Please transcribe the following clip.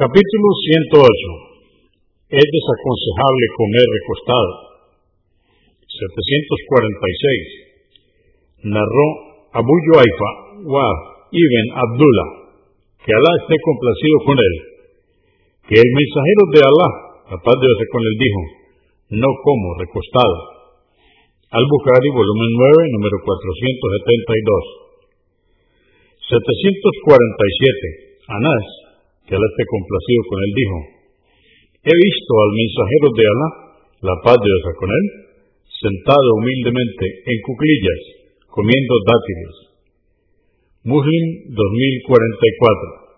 Capítulo 108. Es desaconsejable comer recostado. 746. Narró Abu Yuaifa wa ibn Abdullah, que Alá esté complacido con él, que el mensajero de Alá, la paz de Dios con él, dijo, no como recostado. Al-Bukhari, volumen 9, número 472. 747. Anás, que Alá esté complacido con él, dijo, he visto al mensajero de Alá, la paz de Dios con él, sentado humildemente en cuclillas, comiendo dátiles. Muslim 2044